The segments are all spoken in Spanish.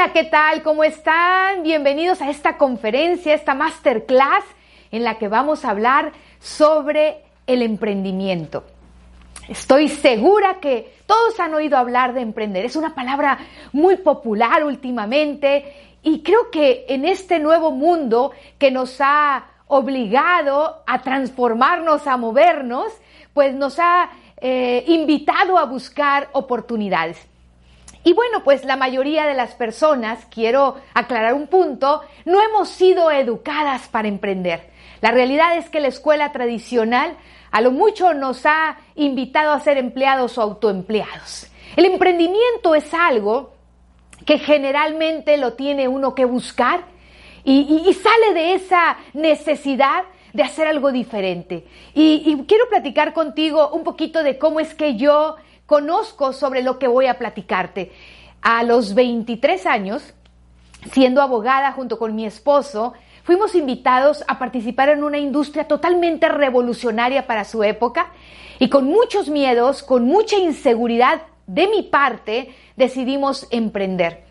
Hola, ¿qué tal? ¿Cómo están? Bienvenidos a esta conferencia, esta masterclass en la que vamos a hablar sobre el emprendimiento. Estoy segura que todos han oído hablar de emprender. Es una palabra muy popular últimamente y creo que en este nuevo mundo que nos ha obligado a transformarnos, a movernos, pues nos ha eh, invitado a buscar oportunidades. Y bueno, pues la mayoría de las personas, quiero aclarar un punto, no hemos sido educadas para emprender. La realidad es que la escuela tradicional a lo mucho nos ha invitado a ser empleados o autoempleados. El emprendimiento es algo que generalmente lo tiene uno que buscar y, sale de esa necesidad de hacer algo diferente. y quiero platicar contigo un poquito de cómo es que yo conozco sobre lo que voy a platicarte. A los 23 años, siendo abogada junto con mi esposo, fuimos invitados a participar en una industria totalmente revolucionaria para su época y con muchos miedos, con mucha inseguridad de mi parte, decidimos emprender.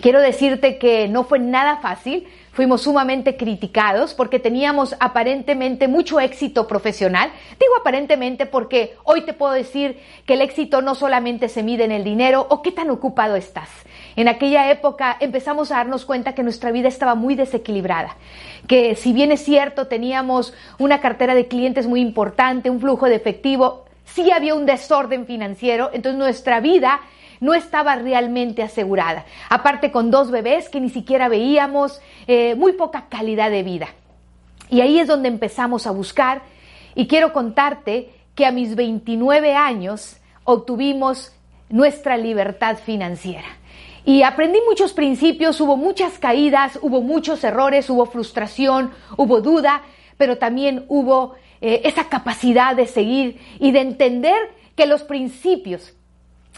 Quiero decirte que no fue nada fácil, fuimos sumamente criticados porque teníamos aparentemente mucho éxito profesional. Digo aparentemente porque hoy te puedo decir que el éxito no solamente se mide en el dinero o qué tan ocupado estás. En aquella época empezamos a darnos cuenta que nuestra vida estaba muy desequilibrada, que si bien es cierto teníamos una cartera de clientes muy importante, un flujo de efectivo, sí había un desorden financiero, entonces nuestra vida no estaba realmente asegurada. Aparte con dos bebés que ni siquiera veíamos, eh, muy poca calidad de vida. Y ahí es donde empezamos a buscar y quiero contarte que a mis 29 años obtuvimos nuestra libertad financiera. Y aprendí muchos principios, hubo muchas caídas, hubo muchos errores, hubo frustración, hubo duda, pero también hubo eh, esa capacidad de seguir y de entender que los principios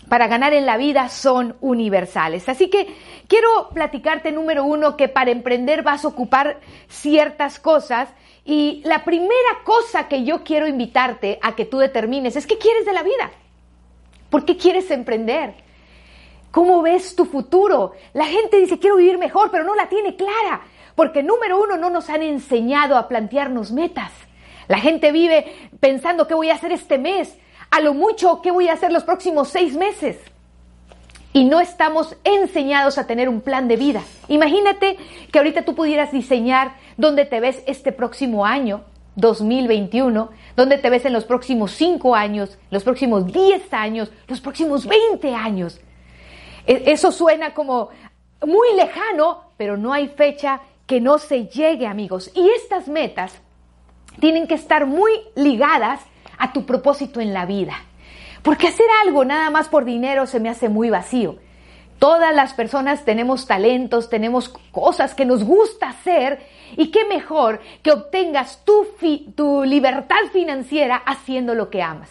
para ganar en la vida son universales. Así que quiero platicarte, número uno, que para emprender vas a ocupar ciertas cosas y la primera cosa que yo quiero invitarte a que tú determines es qué quieres de la vida. ¿Por qué quieres emprender? ¿Cómo ves tu futuro? La gente dice quiero vivir mejor, pero no la tiene clara, porque número uno no nos han enseñado a plantearnos metas. La gente vive pensando qué voy a hacer este mes, a lo mucho qué voy a hacer los próximos seis meses. Y no estamos enseñados a tener un plan de vida. Imagínate que ahorita tú pudieras diseñar dónde te ves este próximo año, 2021, dónde te ves en los próximos cinco años, los próximos diez años, los próximos veinte años. E, eso suena como muy lejano, pero no hay fecha que no se llegue, amigos. Y estas metas tienen que estar muy ligadas a tu propósito en la vida. Porque hacer algo nada más por dinero se me hace muy vacío. Todas las personas tenemos talentos, tenemos cosas que nos gusta hacer y qué mejor que obtengas tu, libertad financiera haciendo lo que amas.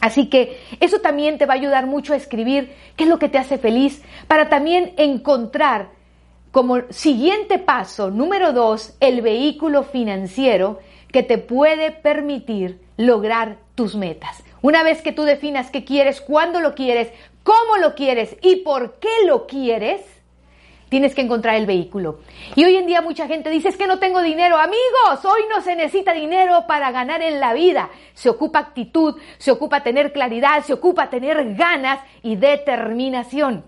Así que eso también te va a ayudar mucho a escribir qué es lo que te hace feliz para también encontrar como siguiente paso, número dos, el vehículo financiero que te puede permitir lograr tus metas. Una vez que tú definas qué quieres, cuándo lo quieres, cómo lo quieres y por qué lo quieres, tienes que encontrar el vehículo. Y hoy en día mucha gente dice es que no tengo dinero. Amigos, hoy no se necesita dinero para ganar en la vida. Se ocupa actitud, se ocupa tener claridad, se ocupa tener ganas y determinación.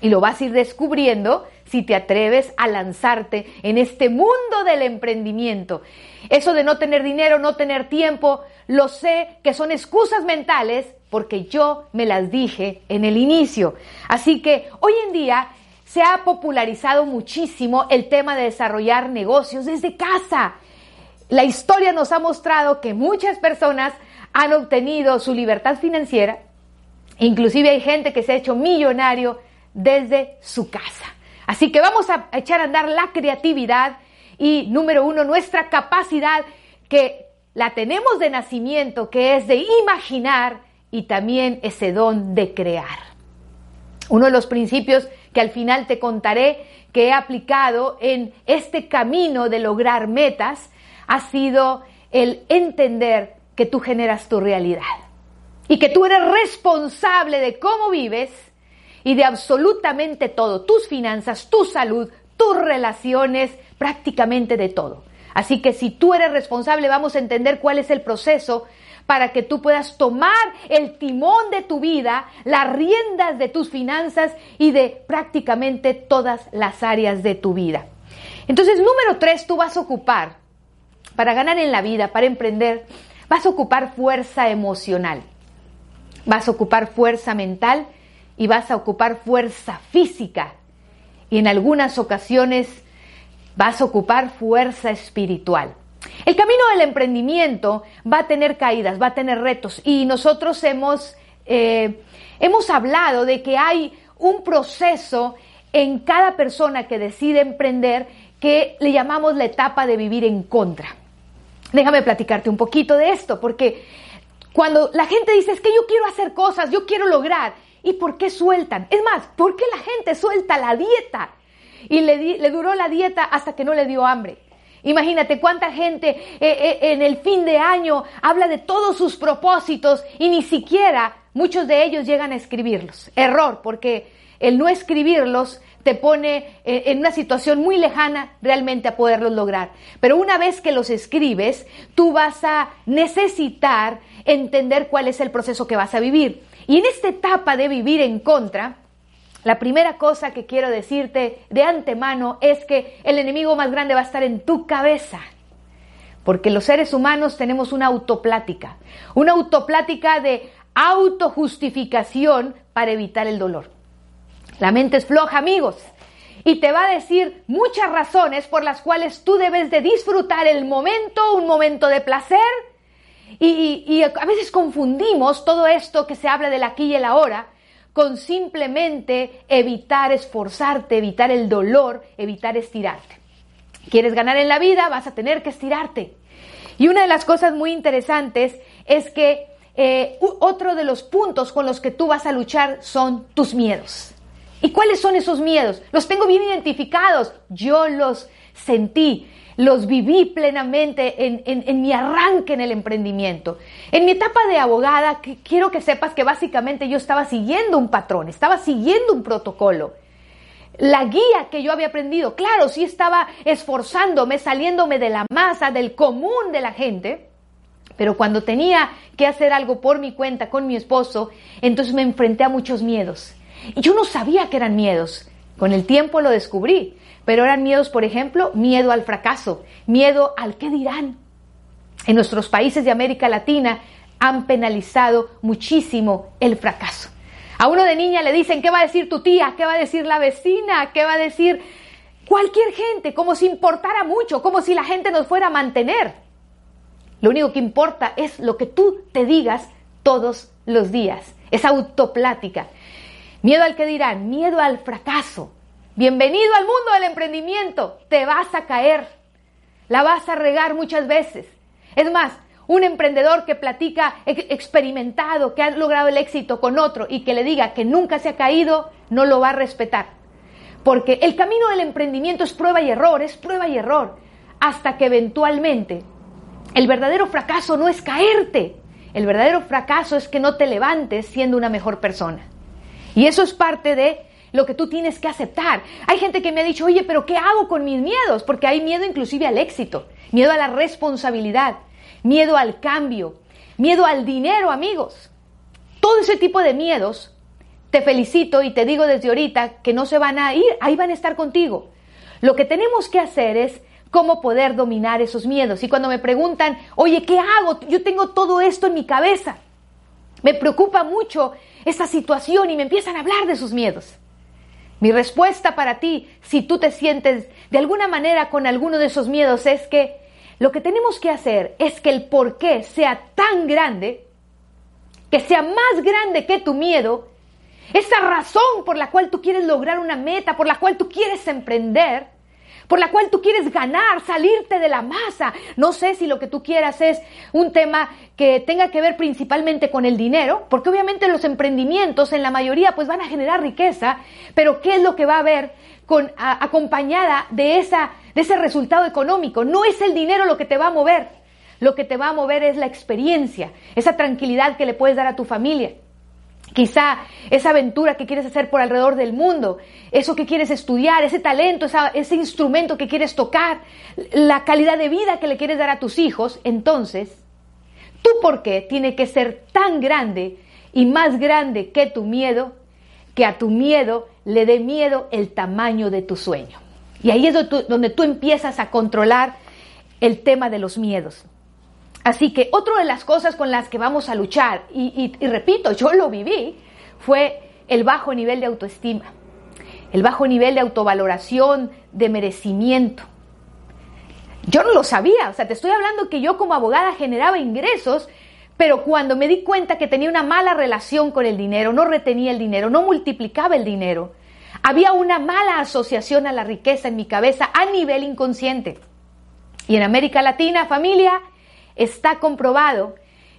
Y lo vas a ir descubriendo si te atreves a lanzarte en este mundo del emprendimiento. Eso de no tener dinero, no tener tiempo, lo sé que son excusas mentales porque yo me las dije en el inicio. Así que hoy en día se ha popularizado muchísimo el tema de desarrollar negocios desde casa. La historia nos ha mostrado que muchas personas han obtenido su libertad financiera. Inclusive hay gente que se ha hecho millonario desde su casa. Así que vamos a echar a andar la creatividad y número uno, nuestra capacidad que la tenemos de nacimiento, que es de imaginar y también ese don de crear. Uno de los principios que al final te contaré que he aplicado en este camino de lograr metas ha sido el entender que tú generas tu realidad y que tú eres responsable de cómo vives y de absolutamente todo, tus finanzas, tu salud, tus relaciones, prácticamente de todo. Así que si tú eres responsable, vamos a entender cuál es el proceso para que tú puedas tomar el timón de tu vida, las riendas de tus finanzas y de prácticamente todas las áreas de tu vida. Entonces, número tres, tú vas a ocupar, para ganar en la vida, para emprender, vas a ocupar fuerza emocional, vas a ocupar fuerza mental y vas a ocupar fuerza física. Y en algunas ocasiones vas a ocupar fuerza espiritual. El camino del emprendimiento va a tener caídas, va a tener retos y nosotros hemos, eh, hemos hablado de que hay un proceso en cada persona que decide emprender que le llamamos la etapa de vivir en contra. Déjame platicarte un poquito de esto, porque cuando la gente dice es que yo quiero hacer cosas, yo quiero lograr, ¿y por qué sueltan? Es más, ¿por qué la gente suelta la dieta? Y le, duró la dieta hasta que no le dio hambre. Imagínate cuánta gente eh, eh, en el fin de año habla de todos sus propósitos y ni siquiera muchos de ellos llegan a escribirlos. Error, porque el no escribirlos te pone eh, en una situación muy lejana realmente a poderlos lograr. Pero una vez que los escribes, tú vas a necesitar entender cuál es el proceso que vas a vivir. Y en esta etapa de vivir en contra, la primera cosa que quiero decirte de antemano es que el enemigo más grande va a estar en tu cabeza. Porque los seres humanos tenemos una autoplática, una autoplática de autojustificación para evitar el dolor. La mente es floja, amigos, y te va a decir muchas razones por las cuales tú debes de disfrutar el momento, un momento de placer, y, a veces confundimos todo esto que se habla del aquí y el ahora con simplemente evitar esforzarte, evitar el dolor, evitar estirarte. ¿Quieres ganar en la vida? Vas a tener que estirarte. Y una de las cosas muy interesantes es que eh, otro de los puntos con los que tú vas a luchar son tus miedos. ¿Y cuáles son esos miedos? Los tengo bien identificados. Yo los sentí los viví plenamente en, mi arranque en el emprendimiento. En mi etapa de abogada, quiero que sepas que básicamente yo estaba siguiendo un patrón, estaba siguiendo un protocolo. La guía que yo había aprendido, claro, sí estaba esforzándome, saliéndome de la masa, del común de la gente, pero cuando tenía que hacer algo por mi cuenta con mi esposo, entonces me enfrenté a muchos miedos. Y yo no sabía que eran miedos. Con el tiempo lo descubrí. Pero eran miedos, por ejemplo, miedo al fracaso, miedo al qué dirán. En nuestros países de América Latina han penalizado muchísimo el fracaso. A uno de niña le dicen, ¿qué va a decir tu tía? ¿Qué va a decir la vecina? ¿Qué va a decir cualquier gente? Como si importara mucho, como si la gente nos fuera a mantener. Lo único que importa es lo que tú te digas todos los días. Es autoplática. Miedo al que dirán, miedo al fracaso, Bienvenido al mundo del emprendimiento. Te vas a caer. La vas a regar muchas veces. Es más, un emprendedor que platica experimentado, que ha logrado el éxito con otro y que le diga que nunca se ha caído, no lo va a respetar. Porque el camino del emprendimiento es prueba y error, es prueba y error, hasta que eventualmente el verdadero fracaso no es caerte, el verdadero fracaso es que no te levantes siendo una mejor persona. Y eso es parte de lo que tú tienes que aceptar. Hay gente que me ha dicho, oye, pero ¿qué hago con mis miedos? Porque hay miedo inclusive al éxito, miedo a la responsabilidad, miedo al cambio, miedo al dinero, amigos. Todo ese tipo de miedos, te felicito y te digo desde ahorita que no se van a ir, ahí van a estar contigo. Lo que tenemos que hacer es cómo poder dominar esos miedos. Y cuando me preguntan, oye, ¿qué hago? Yo tengo todo esto en mi cabeza. Me preocupa mucho esta situación y me empiezan a hablar de sus miedos. Mi respuesta para ti, si tú te sientes de alguna manera con alguno de esos miedos, es que lo que tenemos que hacer es que el por qué sea tan grande, que sea más grande que tu miedo, esa razón por la cual tú quieres lograr una meta, por la cual tú quieres emprender, por la cual tú quieres ganar, salirte de la masa. No sé si lo que tú quieras es un tema que tenga que ver principalmente con el dinero, porque obviamente los emprendimientos en la mayoría pues van a generar riqueza, pero ¿qué es lo que va a haber con, acompañada de, esa, de ese resultado económico? No es el dinero lo que te va a mover, lo que te va a mover es la experiencia, esa tranquilidad que le puedes dar a tu familia Quizá esa aventura que quieres hacer por alrededor del mundo, eso que quieres estudiar, ese talento, ese instrumento que quieres tocar, la calidad de vida que le quieres dar a tus hijos, entonces, tu por qué tiene que ser tan grande y más grande que tu miedo, que a tu miedo le dé miedo el tamaño de tu sueño. Y ahí es donde tú, empiezas a controlar el tema de los miedos. Así que otra de las cosas con las que vamos a luchar, y, repito, yo lo viví, fue el bajo nivel de autoestima, el bajo nivel de autovaloración, de merecimiento. Yo no lo sabía, o sea, te estoy hablando que yo como abogada generaba ingresos, pero cuando me di cuenta que tenía una mala relación con el dinero, no retenía el dinero, no multiplicaba el dinero, había una mala asociación a la riqueza en mi cabeza a nivel inconsciente. Y en América Latina, familia, está comprobado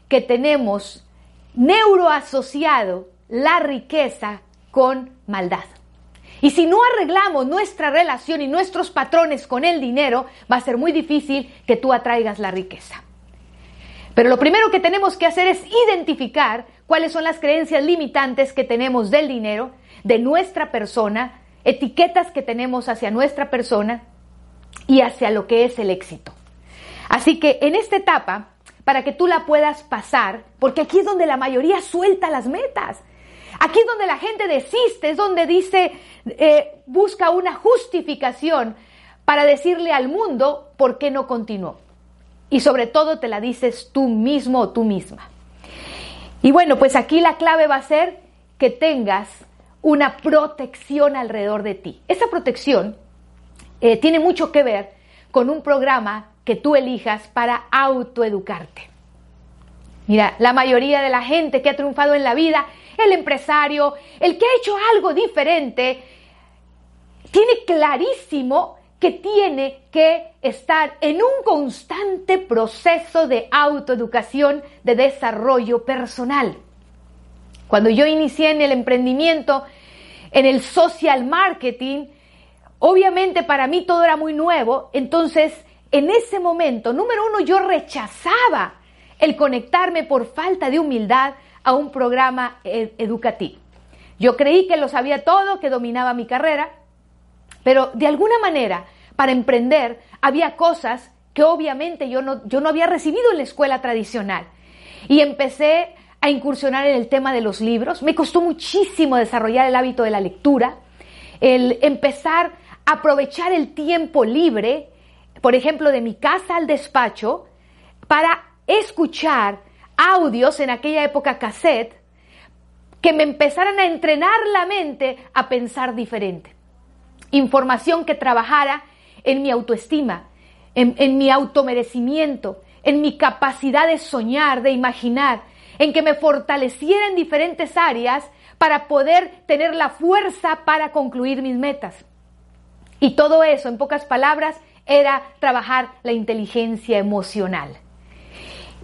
que tenemos neuroasociado la riqueza con maldad. Y si no arreglamos nuestra relación y nuestros patrones con el dinero, va a ser muy difícil que tú atraigas la riqueza. Pero lo primero que tenemos que hacer es identificar cuáles son las creencias limitantes que tenemos del dinero, de nuestra persona, etiquetas que tenemos hacia nuestra persona y hacia lo que es el éxito. Así que en esta etapa, para que tú la puedas pasar, porque aquí es donde la mayoría suelta las metas. Aquí es donde la gente desiste, es donde dice, eh, busca una justificación para decirle al mundo por qué no continuó. Y sobre todo te la dices tú mismo o tú misma. Y bueno, pues aquí la clave va a ser que tengas una protección alrededor de ti. Esa protección eh, tiene mucho que ver con un programa que tú elijas para autoeducarte. Mira, la mayoría de la gente que ha triunfado en la vida, el empresario, el que ha hecho algo diferente, tiene clarísimo que tiene que estar en un constante proceso de autoeducación, de desarrollo personal. Cuando yo inicié en el emprendimiento, en el social marketing, obviamente para mí todo era muy nuevo, entonces en ese momento, número uno, yo rechazaba el conectarme por falta de humildad a un programa educativo. Yo creí que lo sabía todo, que dominaba mi carrera, pero de alguna manera, para emprender, había cosas que obviamente yo no, yo no había recibido en la escuela tradicional. Y empecé a incursionar en el tema de los libros. Me costó muchísimo desarrollar el hábito de la lectura, el empezar aprovechar el tiempo libre por ejemplo, de mi casa al despacho para escuchar audios en aquella época cassette que me empezaran a entrenar la mente a pensar diferente. Información que trabajara en mi autoestima, en, en mi automerecimiento, en mi capacidad de soñar, de imaginar, en que me fortaleciera en diferentes áreas para poder tener la fuerza para concluir mis metas. Y todo eso, en pocas palabras, era trabajar la inteligencia emocional.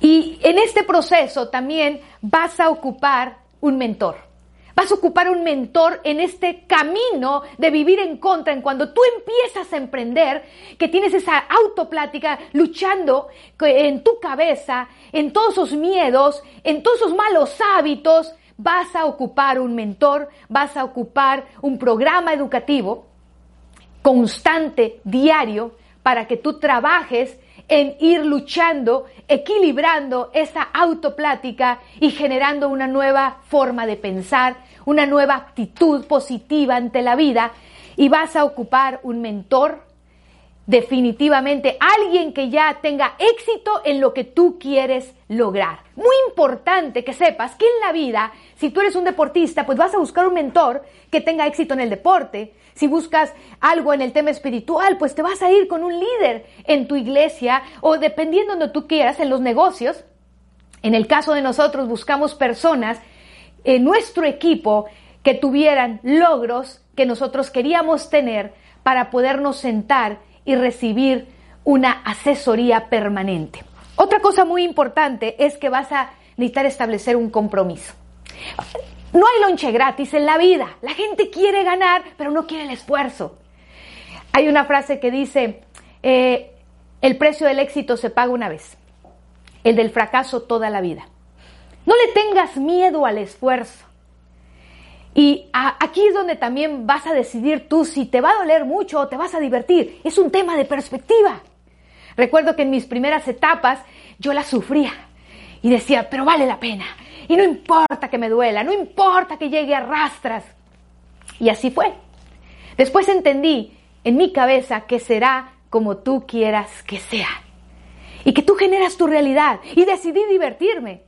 Y en este proceso también vas a ocupar un mentor. Vas a ocupar un mentor en este camino de vivir en contra, en cuando tú empiezas a emprender, que tienes esa autoplática luchando en tu cabeza, en todos esos miedos, en todos esos malos hábitos, vas a ocupar un mentor, vas a ocupar un programa educativo constante, diario, para que tú trabajes en ir luchando, equilibrando esa autoplática y generando una nueva forma de pensar, una nueva actitud positiva ante la vida. Y vas a ocupar un mentor, definitivamente alguien que ya tenga éxito en lo que tú quieres lograr. Muy importante que sepas que en la vida, si tú eres un deportista, pues vas a buscar un mentor que tenga éxito en el deporte. Si buscas algo en el tema espiritual, pues te vas a ir con un líder en tu iglesia o dependiendo donde tú quieras, en los negocios. En el caso de nosotros buscamos personas en nuestro equipo que tuvieran logros que nosotros queríamos tener para podernos sentar y recibir una asesoría permanente. Otra cosa muy importante es que vas a necesitar establecer un compromiso. No hay lonche gratis en la vida. La gente quiere ganar, pero no quiere el esfuerzo. Hay una frase que dice, eh, el precio del éxito se paga una vez, el del fracaso toda la vida. No le tengas miedo al esfuerzo. Y aquí es donde también vas a decidir tú si te va a doler mucho o te vas a divertir. Es un tema de perspectiva. Recuerdo que en mis primeras etapas yo la sufría y decía, pero vale la pena. Y no importa que me duela, no importa que llegue a rastras. Y así fue. Después entendí en mi cabeza que será como tú quieras que sea. Y que tú generas tu realidad. Y decidí divertirme.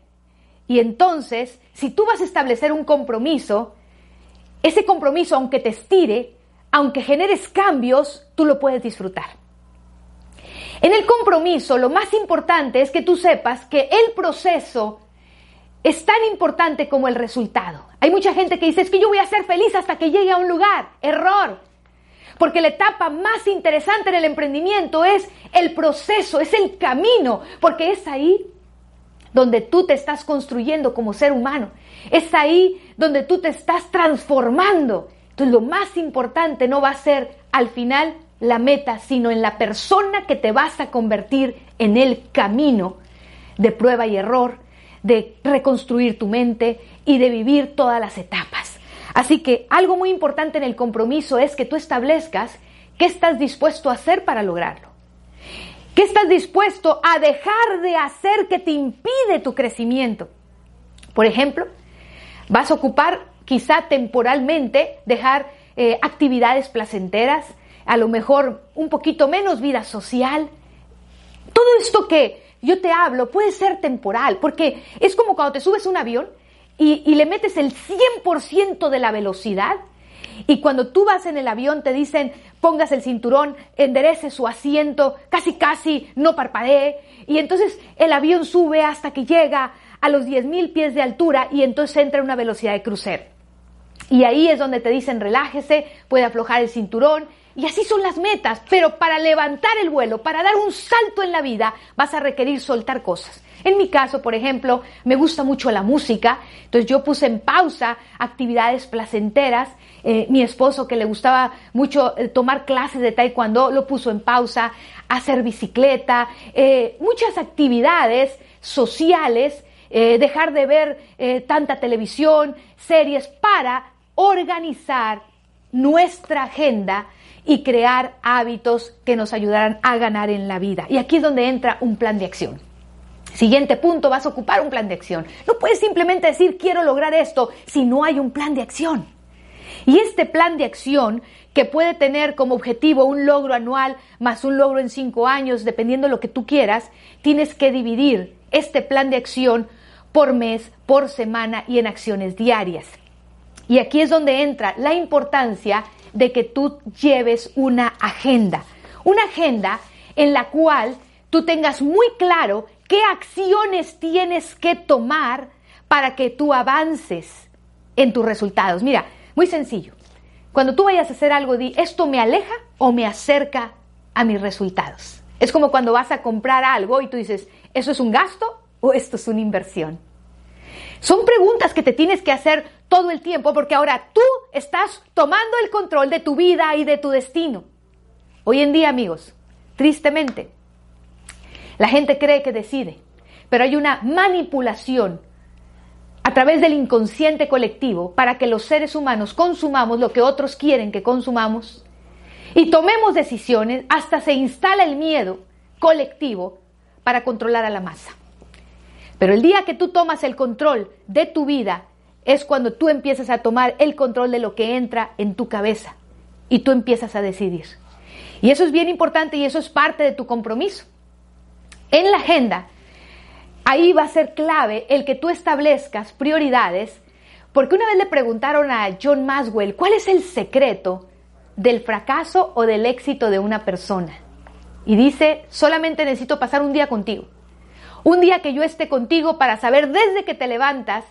Y entonces, si tú vas a establecer un compromiso, ese compromiso, aunque te estire, aunque generes cambios, tú lo puedes disfrutar. En el compromiso, lo más importante es que tú sepas que el proceso es tan importante como el resultado. Hay mucha gente que dice, es que yo voy a ser feliz hasta que llegue a un lugar. Error. Porque la etapa más interesante en el emprendimiento es el proceso, es el camino, porque es ahí donde tú te estás construyendo como ser humano. Es ahí donde tú te estás transformando. Entonces lo más importante no va a ser al final la meta, sino en la persona que te vas a convertir en el camino de prueba y error, de reconstruir tu mente y de vivir todas las etapas. Así que algo muy importante en el compromiso es que tú establezcas qué estás dispuesto a hacer para lograrlo. ¿Qué estás dispuesto a dejar de hacer que te impide tu crecimiento? Por ejemplo, vas a ocupar quizá temporalmente dejar eh, actividades placenteras, a lo mejor un poquito menos vida social. Todo esto que yo te hablo puede ser temporal, porque es como cuando te subes un avión y, le metes el 100% de la velocidad y cuando tú vas en el avión te dicen pongas el cinturón, enderece su asiento, casi casi no parpadee y entonces el avión sube hasta que llega a los 10.000 pies de altura y entonces entra en una velocidad de crucero. Y ahí es donde te dicen relájese, puede aflojar el cinturón y así son las metas, pero para levantar el vuelo, para dar un salto en la vida, vas a requerir soltar cosas. En mi caso, por ejemplo, me gusta mucho la música, entonces yo puse en pausa actividades placenteras. Eh, mi esposo, que le gustaba mucho eh, tomar clases de taekwondo, lo puso en pausa, hacer bicicleta, eh, muchas actividades sociales, dejar de ver tanta televisión, series, para organizar nuestra agenda y crear hábitos que nos ayudarán a ganar en la vida. Y aquí es donde entra un plan de acción. Siguiente punto, vas a ocupar un plan de acción. No puedes simplemente decir quiero lograr esto si no hay un plan de acción. Y este plan de acción, que puede tener como objetivo un logro anual más un logro en cinco años, dependiendo de lo que tú quieras, tienes que dividir este plan de acción por mes, por semana y en acciones diarias. Y aquí es donde entra la importancia de que tú lleves una agenda. Una agenda en la cual tú tengas muy claro qué acciones tienes que tomar para que tú avances en tus resultados. Mira, muy sencillo. Cuando tú vayas a hacer algo, di, ¿esto me aleja o me acerca a mis resultados? Es como cuando vas a comprar algo y tú dices, ¿eso es un gasto o esto es una inversión? Son preguntas que te tienes que hacer todo el tiempo porque ahora tú estás tomando el control de tu vida y de tu destino. Hoy en día, amigos, tristemente, la gente cree que decide, pero hay una manipulación a través del inconsciente colectivo para que los seres humanos consumamos lo que otros quieren que consumamos y tomemos decisiones hasta se instala el miedo colectivo para controlar a la masa. Pero el día que tú tomas el control de tu vida es cuando tú empiezas a tomar el control de lo que entra en tu cabeza y tú empiezas a decidir. Y eso es bien importante y eso es parte de tu compromiso. En la agenda, ahí va a ser clave el que tú establezcas prioridades, porque una vez le preguntaron a John Maswell, ¿cuál es el secreto del fracaso o del éxito de una persona? Y dice, solamente necesito pasar un día contigo. Un día que yo esté contigo para saber desde que te levantas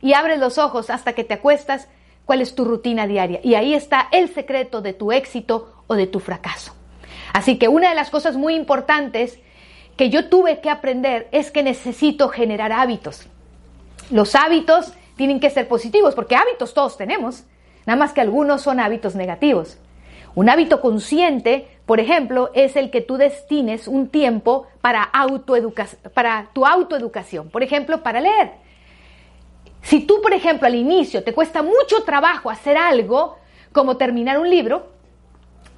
y abres los ojos hasta que te acuestas cuál es tu rutina diaria. Y ahí está el secreto de tu éxito o de tu fracaso. Así que una de las cosas muy importantes que yo tuve que aprender es que necesito generar hábitos. Los hábitos tienen que ser positivos, porque hábitos todos tenemos, nada más que algunos son hábitos negativos. Un hábito consciente, por ejemplo, es el que tú destines un tiempo para, para tu autoeducación, por ejemplo, para leer. Si tú, por ejemplo, al inicio te cuesta mucho trabajo hacer algo, como terminar un libro,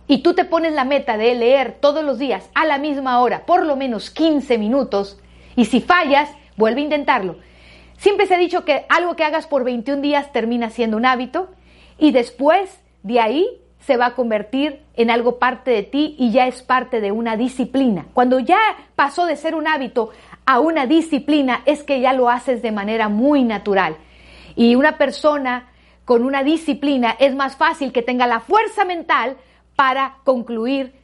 y tú te pones la meta de leer todos los días a la misma hora, por lo menos 15 minutos, y si fallas, vuelve a intentarlo. Siempre se ha dicho que algo que hagas por 21 días termina siendo un hábito y después de ahí se va a convertir en algo parte de ti y ya es parte de una disciplina. Cuando ya pasó de ser un hábito a una disciplina es que ya lo haces de manera muy natural. Y una persona con una disciplina es más fácil que tenga la fuerza mental para concluir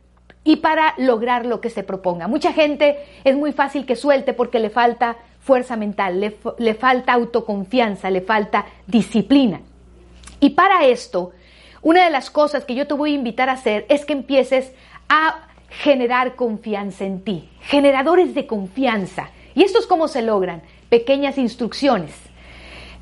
y para lograr lo que se proponga. Mucha gente es muy fácil que suelte porque le falta fuerza mental, le, le falta autoconfianza, le falta disciplina. Y para esto, una de las cosas que yo te voy a invitar a hacer es que empieces a generar confianza en ti, generadores de confianza. ¿Y esto es cómo se logran? Pequeñas instrucciones.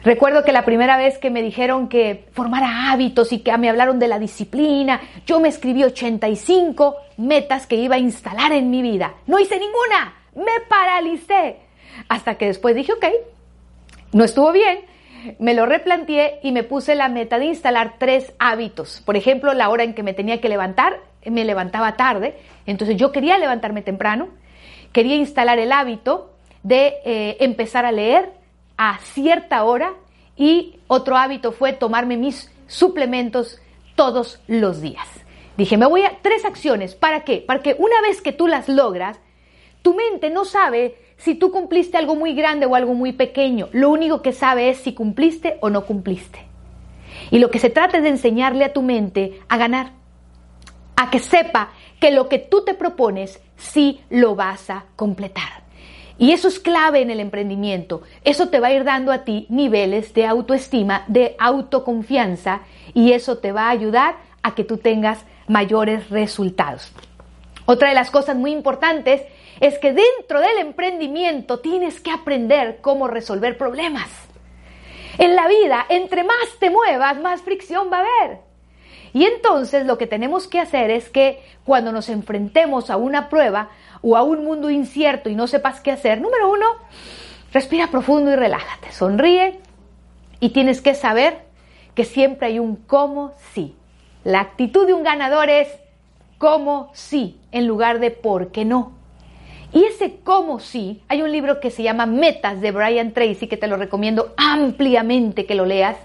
Recuerdo que la primera vez que me dijeron que formara hábitos y que me hablaron de la disciplina, yo me escribí 85 metas que iba a instalar en mi vida. No hice ninguna, me paralicé. Hasta que después dije, ok, no estuvo bien, me lo replanteé y me puse la meta de instalar tres hábitos. Por ejemplo, la hora en que me tenía que levantar, me levantaba tarde, entonces yo quería levantarme temprano, quería instalar el hábito de eh, empezar a leer a cierta hora y otro hábito fue tomarme mis suplementos todos los días. Dije, me voy a tres acciones. ¿Para qué? Para que una vez que tú las logras, tu mente no sabe si tú cumpliste algo muy grande o algo muy pequeño. Lo único que sabe es si cumpliste o no cumpliste. Y lo que se trata es de enseñarle a tu mente a ganar, a que sepa que lo que tú te propones sí lo vas a completar. Y eso es clave en el emprendimiento. Eso te va a ir dando a ti niveles de autoestima, de autoconfianza y eso te va a ayudar a que tú tengas mayores resultados. Otra de las cosas muy importantes es que dentro del emprendimiento tienes que aprender cómo resolver problemas. En la vida, entre más te muevas, más fricción va a haber. Y entonces lo que tenemos que hacer es que cuando nos enfrentemos a una prueba o a un mundo incierto y no sepas qué hacer, número uno, respira profundo y relájate, sonríe y tienes que saber que siempre hay un cómo sí. La actitud de un ganador es cómo sí en lugar de por qué no. Y ese cómo sí, hay un libro que se llama Metas de Brian Tracy, que te lo recomiendo ampliamente que lo leas.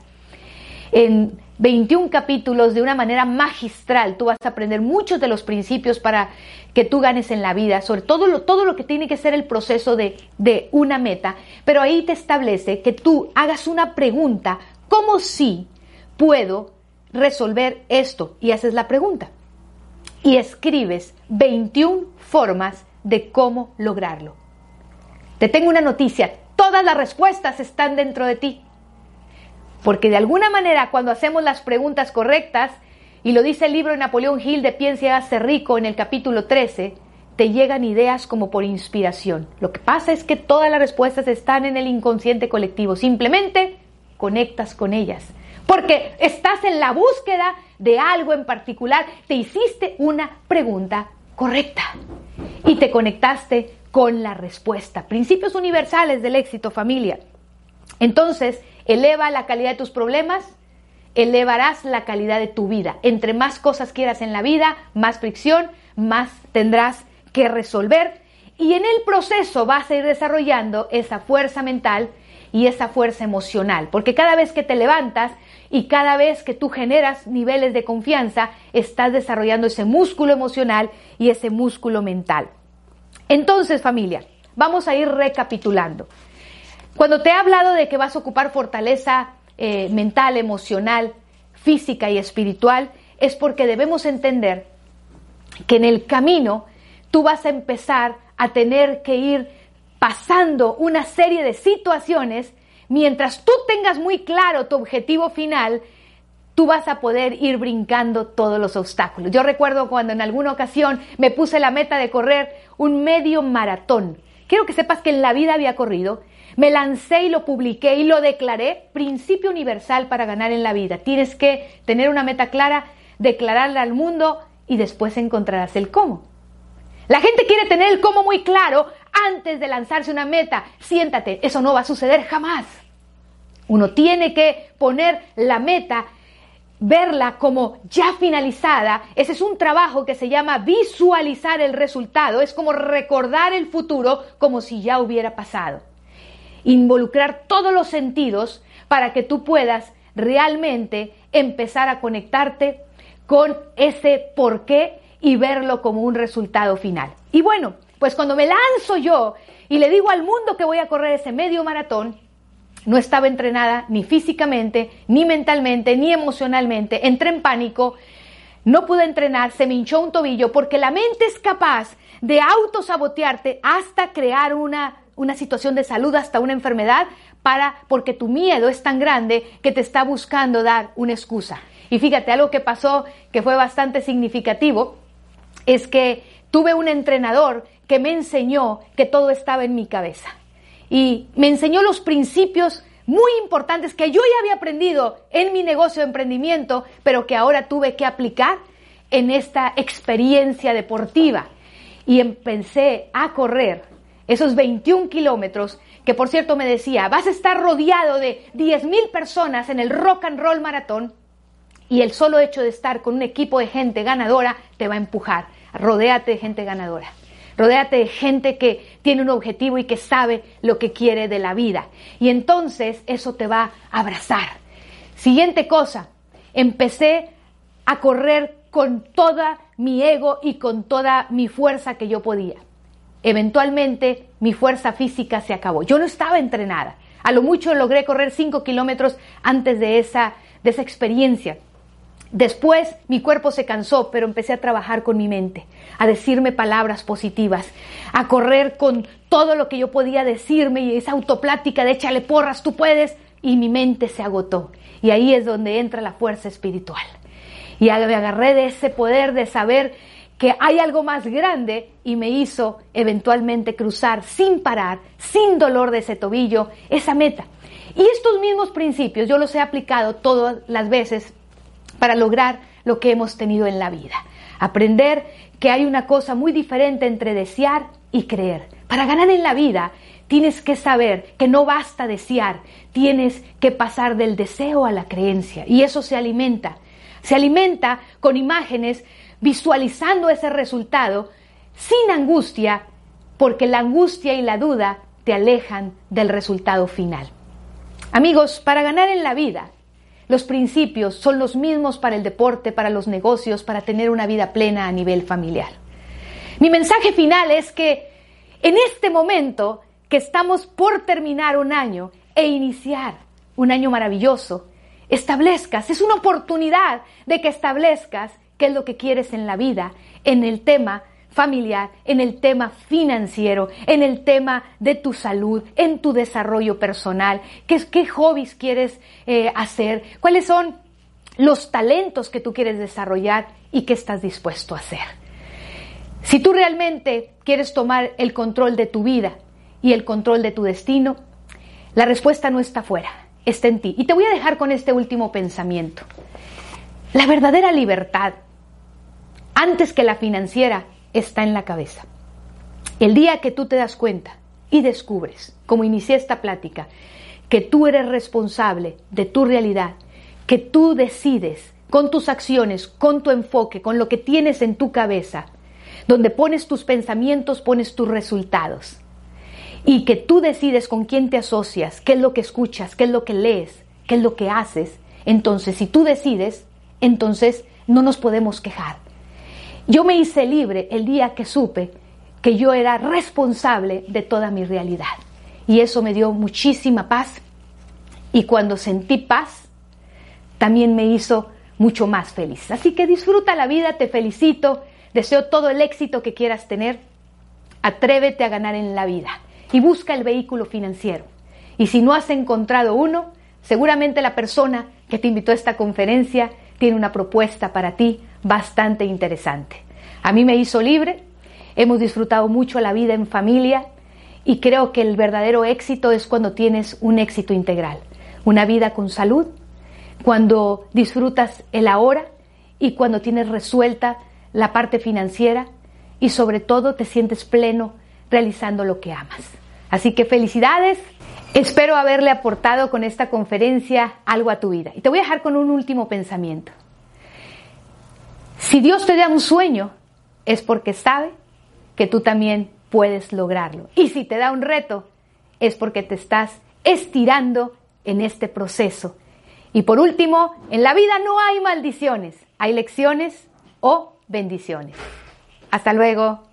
En 21 capítulos de una manera magistral, tú vas a aprender muchos de los principios para que tú ganes en la vida, sobre todo lo, todo lo que tiene que ser el proceso de, de una meta. Pero ahí te establece que tú hagas una pregunta, ¿cómo sí puedo resolver esto? Y haces la pregunta. Y escribes 21 formas de cómo lograrlo. Te tengo una noticia, todas las respuestas están dentro de ti. Porque de alguna manera cuando hacemos las preguntas correctas, y lo dice el libro de Napoleón Hill de Piensa y rico en el capítulo 13, te llegan ideas como por inspiración. Lo que pasa es que todas las respuestas están en el inconsciente colectivo, simplemente conectas con ellas. Porque estás en la búsqueda de algo en particular, te hiciste una pregunta correcta y te conectaste con la respuesta. Principios universales del éxito, familia. Entonces, eleva la calidad de tus problemas, elevarás la calidad de tu vida. Entre más cosas quieras en la vida, más fricción, más tendrás que resolver. Y en el proceso vas a ir desarrollando esa fuerza mental y esa fuerza emocional. Porque cada vez que te levantas, y cada vez que tú generas niveles de confianza, estás desarrollando ese músculo emocional y ese músculo mental. Entonces, familia, vamos a ir recapitulando. Cuando te he hablado de que vas a ocupar fortaleza eh, mental, emocional, física y espiritual, es porque debemos entender que en el camino tú vas a empezar a tener que ir pasando una serie de situaciones mientras tú tengas muy claro tu objetivo final, tú vas a poder ir brincando todos los obstáculos. Yo recuerdo cuando en alguna ocasión me puse la meta de correr un medio maratón. Quiero que sepas que en la vida había corrido. Me lancé y lo publiqué y lo declaré principio universal para ganar en la vida. Tienes que tener una meta clara, declararla al mundo y después encontrarás el cómo. La gente quiere tener el cómo muy claro antes de lanzarse una meta. Siéntate, eso no va a suceder jamás. Uno tiene que poner la meta, verla como ya finalizada. Ese es un trabajo que se llama visualizar el resultado. Es como recordar el futuro como si ya hubiera pasado. Involucrar todos los sentidos para que tú puedas realmente empezar a conectarte con ese por qué y verlo como un resultado final. Y bueno, pues cuando me lanzo yo y le digo al mundo que voy a correr ese medio maratón, no estaba entrenada ni físicamente, ni mentalmente, ni emocionalmente. Entré en pánico, no pude entrenar, se me hinchó un tobillo porque la mente es capaz de autosabotearte hasta crear una, una situación de salud, hasta una enfermedad, para, porque tu miedo es tan grande que te está buscando dar una excusa. Y fíjate, algo que pasó que fue bastante significativo es que tuve un entrenador que me enseñó que todo estaba en mi cabeza y me enseñó los principios muy importantes que yo ya había aprendido en mi negocio de emprendimiento, pero que ahora tuve que aplicar en esta experiencia deportiva. Y empecé a correr esos 21 kilómetros, que por cierto me decía, vas a estar rodeado de 10 mil personas en el rock and roll maratón, y el solo hecho de estar con un equipo de gente ganadora te va a empujar. Rodéate de gente ganadora. Rodéate de gente que tiene un objetivo y que sabe lo que quiere de la vida. Y entonces eso te va a abrazar. Siguiente cosa, empecé a correr con toda mi ego y con toda mi fuerza que yo podía. Eventualmente mi fuerza física se acabó. Yo no estaba entrenada. A lo mucho logré correr 5 kilómetros antes de esa, de esa experiencia. Después mi cuerpo se cansó, pero empecé a trabajar con mi mente, a decirme palabras positivas, a correr con todo lo que yo podía decirme y esa autoplática de échale porras, tú puedes, y mi mente se agotó. Y ahí es donde entra la fuerza espiritual. Y me agarré de ese poder de saber que hay algo más grande y me hizo eventualmente cruzar sin parar, sin dolor de ese tobillo, esa meta. Y estos mismos principios yo los he aplicado todas las veces para lograr lo que hemos tenido en la vida. Aprender que hay una cosa muy diferente entre desear y creer. Para ganar en la vida tienes que saber que no basta desear, tienes que pasar del deseo a la creencia y eso se alimenta. Se alimenta con imágenes visualizando ese resultado sin angustia, porque la angustia y la duda te alejan del resultado final. Amigos, para ganar en la vida los principios son los mismos para el deporte, para los negocios, para tener una vida plena a nivel familiar. Mi mensaje final es que en este momento que estamos por terminar un año e iniciar un año maravilloso, establezcas, es una oportunidad de que establezcas qué es lo que quieres en la vida, en el tema familiar, en el tema financiero, en el tema de tu salud, en tu desarrollo personal, qué, qué hobbies quieres eh, hacer, cuáles son los talentos que tú quieres desarrollar y qué estás dispuesto a hacer. Si tú realmente quieres tomar el control de tu vida y el control de tu destino, la respuesta no está fuera, está en ti. Y te voy a dejar con este último pensamiento. La verdadera libertad, antes que la financiera, está en la cabeza. El día que tú te das cuenta y descubres, como inicié esta plática, que tú eres responsable de tu realidad, que tú decides con tus acciones, con tu enfoque, con lo que tienes en tu cabeza, donde pones tus pensamientos, pones tus resultados. Y que tú decides con quién te asocias, qué es lo que escuchas, qué es lo que lees, qué es lo que haces. Entonces, si tú decides, entonces no nos podemos quejar. Yo me hice libre el día que supe que yo era responsable de toda mi realidad. Y eso me dio muchísima paz. Y cuando sentí paz, también me hizo mucho más feliz. Así que disfruta la vida, te felicito, deseo todo el éxito que quieras tener. Atrévete a ganar en la vida y busca el vehículo financiero. Y si no has encontrado uno, seguramente la persona que te invitó a esta conferencia tiene una propuesta para ti bastante interesante. A mí me hizo libre, hemos disfrutado mucho la vida en familia y creo que el verdadero éxito es cuando tienes un éxito integral, una vida con salud, cuando disfrutas el ahora y cuando tienes resuelta la parte financiera y sobre todo te sientes pleno realizando lo que amas. Así que felicidades, Espero haberle aportado con esta conferencia algo a tu vida. Y te voy a dejar con un último pensamiento. Si Dios te da un sueño, es porque sabe que tú también puedes lograrlo. Y si te da un reto, es porque te estás estirando en este proceso. Y por último, en la vida no hay maldiciones, hay lecciones o bendiciones. Hasta luego.